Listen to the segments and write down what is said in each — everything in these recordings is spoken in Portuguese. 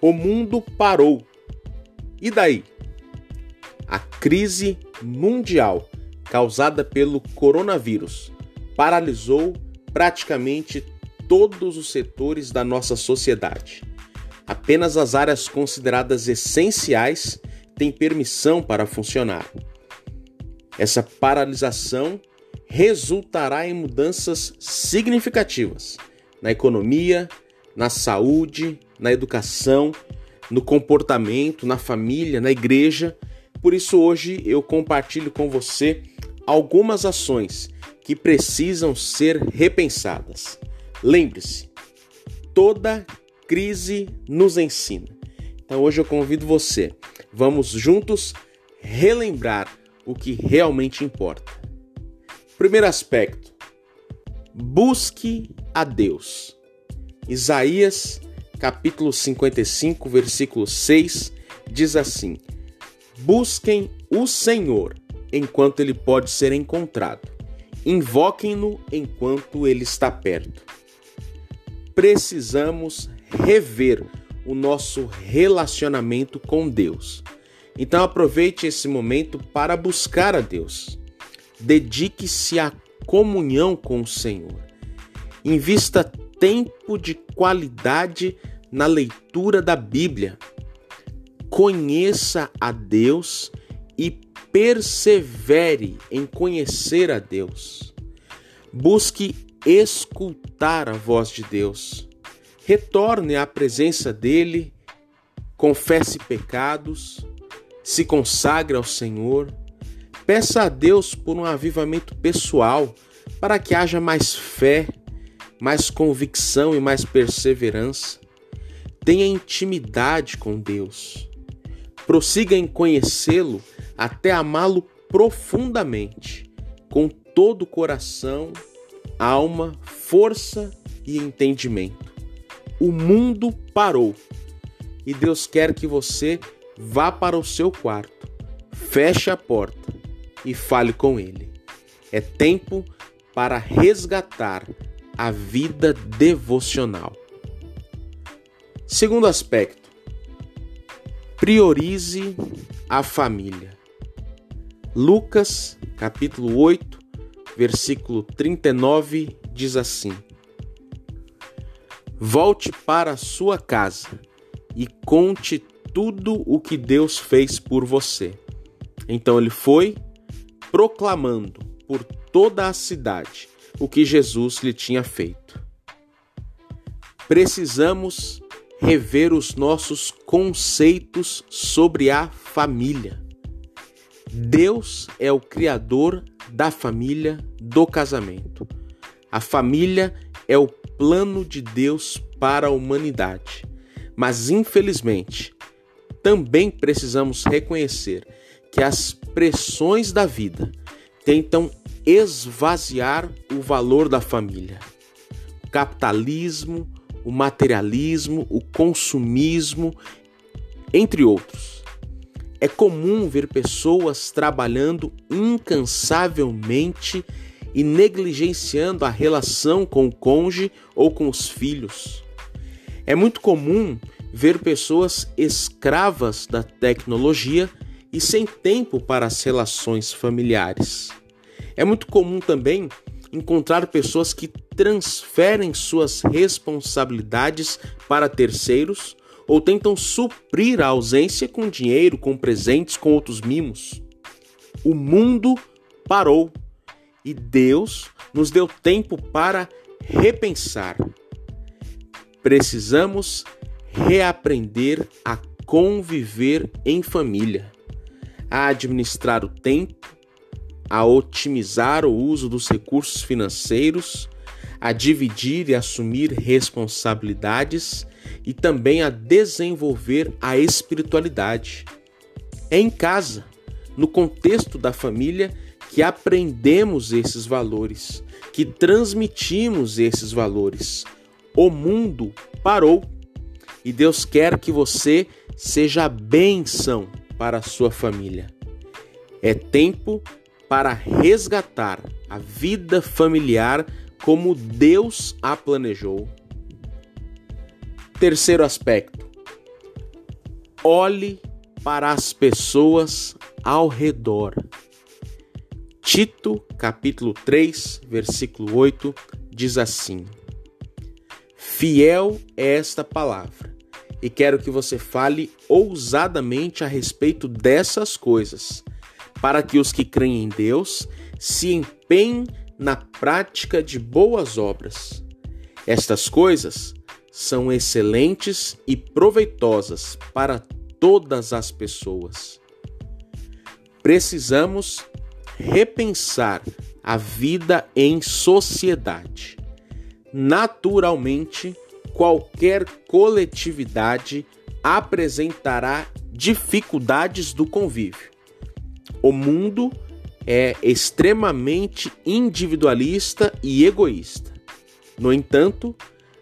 O mundo parou. E daí? A crise mundial causada pelo coronavírus paralisou praticamente todos os setores da nossa sociedade. Apenas as áreas consideradas essenciais têm permissão para funcionar. Essa paralisação resultará em mudanças significativas na economia, na saúde, na educação, no comportamento, na família, na igreja. Por isso, hoje eu compartilho com você algumas ações que precisam ser repensadas. Lembre-se, toda crise nos ensina. Então hoje eu convido você, vamos juntos relembrar o que realmente importa. Primeiro aspecto: busque a Deus. Isaías, capítulo 55, versículo 6, diz assim: Busquem o Senhor enquanto ele pode ser encontrado. Invoquem-no enquanto ele está perto. Precisamos rever o nosso relacionamento com Deus. Então aproveite esse momento para buscar a Deus. Dedique-se à comunhão com o Senhor. Invista tempo de qualidade na leitura da Bíblia. Conheça a Deus e persevere em conhecer a Deus. Busque escutar a voz de Deus. Retorne à presença dele, confesse pecados, se consagre ao Senhor Peça a Deus por um avivamento pessoal para que haja mais fé, mais convicção e mais perseverança. Tenha intimidade com Deus. Prossiga em conhecê-lo até amá-lo profundamente, com todo o coração, alma, força e entendimento. O mundo parou e Deus quer que você vá para o seu quarto, feche a porta e fale com ele. É tempo para resgatar a vida devocional. Segundo aspecto, priorize a família. Lucas, capítulo 8, versículo 39 diz assim: Volte para a sua casa e conte tudo o que Deus fez por você. Então ele foi proclamando por toda a cidade o que Jesus lhe tinha feito. Precisamos rever os nossos conceitos sobre a família. Deus é o criador da família, do casamento. A família é o plano de Deus para a humanidade. Mas, infelizmente, também precisamos reconhecer que as pressões da vida tentam esvaziar o valor da família. O capitalismo, o materialismo, o consumismo, entre outros. É comum ver pessoas trabalhando incansavelmente e negligenciando a relação com o cônjuge ou com os filhos. É muito comum ver pessoas escravas da tecnologia e sem tempo para as relações familiares. É muito comum também encontrar pessoas que transferem suas responsabilidades para terceiros ou tentam suprir a ausência com dinheiro, com presentes, com outros mimos. O mundo parou e Deus nos deu tempo para repensar. Precisamos reaprender a conviver em família a administrar o tempo, a otimizar o uso dos recursos financeiros, a dividir e assumir responsabilidades e também a desenvolver a espiritualidade. É em casa, no contexto da família, que aprendemos esses valores, que transmitimos esses valores. O mundo parou e Deus quer que você seja bênção para a sua família. É tempo para resgatar a vida familiar como Deus a planejou. Terceiro aspecto: olhe para as pessoas ao redor. Tito, capítulo 3, versículo 8, diz assim: Fiel é esta palavra, e quero que você fale ousadamente a respeito dessas coisas, para que os que creem em Deus se empenhem na prática de boas obras. Estas coisas são excelentes e proveitosas para todas as pessoas. Precisamos repensar a vida em sociedade. Naturalmente, qualquer coletividade apresentará dificuldades do convívio. O mundo é extremamente individualista e egoísta. No entanto,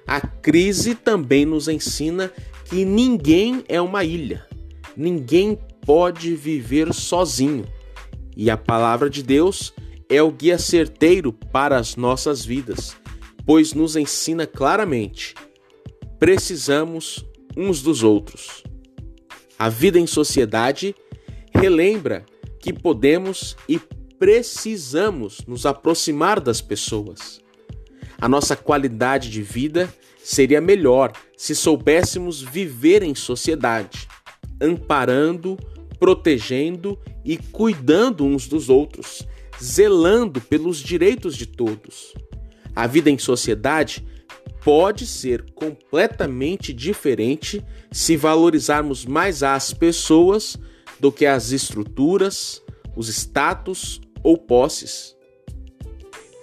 a crise também nos ensina que ninguém é uma ilha, ninguém pode viver sozinho. E a palavra de Deus é o guia certeiro para as nossas vidas, pois nos ensina claramente: precisamos uns dos outros. A vida em sociedade relembra que podemos e precisamos nos aproximar das pessoas. A nossa qualidade de vida seria melhor se soubéssemos viver em sociedade, amparando, protegendo e cuidando uns dos outros, zelando pelos direitos de todos. A vida em sociedade pode ser completamente diferente se valorizarmos mais as pessoas do que as estruturas, os status ou posses.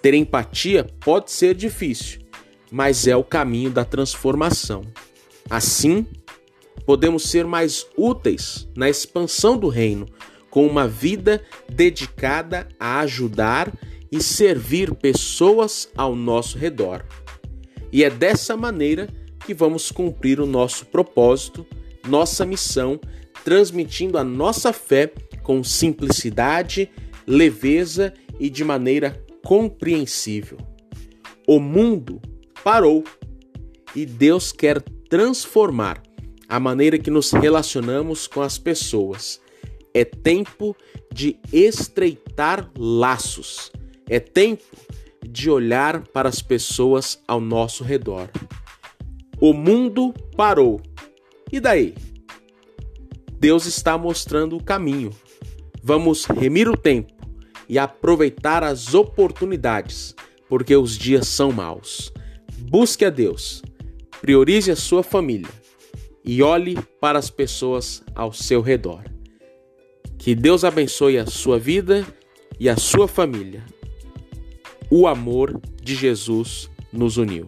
Ter empatia pode ser difícil, mas é o caminho da transformação. Assim, podemos ser mais úteis na expansão do reino, com uma vida dedicada a ajudar e servir pessoas ao nosso redor. E é dessa maneira que vamos cumprir o nosso propósito, nossa missão, transmitindo a nossa fé com simplicidade, leveza e de maneira compreensível. O mundo parou e Deus quer transformar a maneira que nos relacionamos com as pessoas. É tempo de estreitar laços. É tempo de olhar para as pessoas ao nosso redor. O mundo parou. E daí? Deus está mostrando o caminho. Vamos remir o tempo e aproveitar as oportunidades, porque os dias são maus. Busque a Deus, priorize a sua família e olhe para as pessoas ao seu redor. Que Deus abençoe a sua vida e a sua família. O amor de Jesus nos uniu.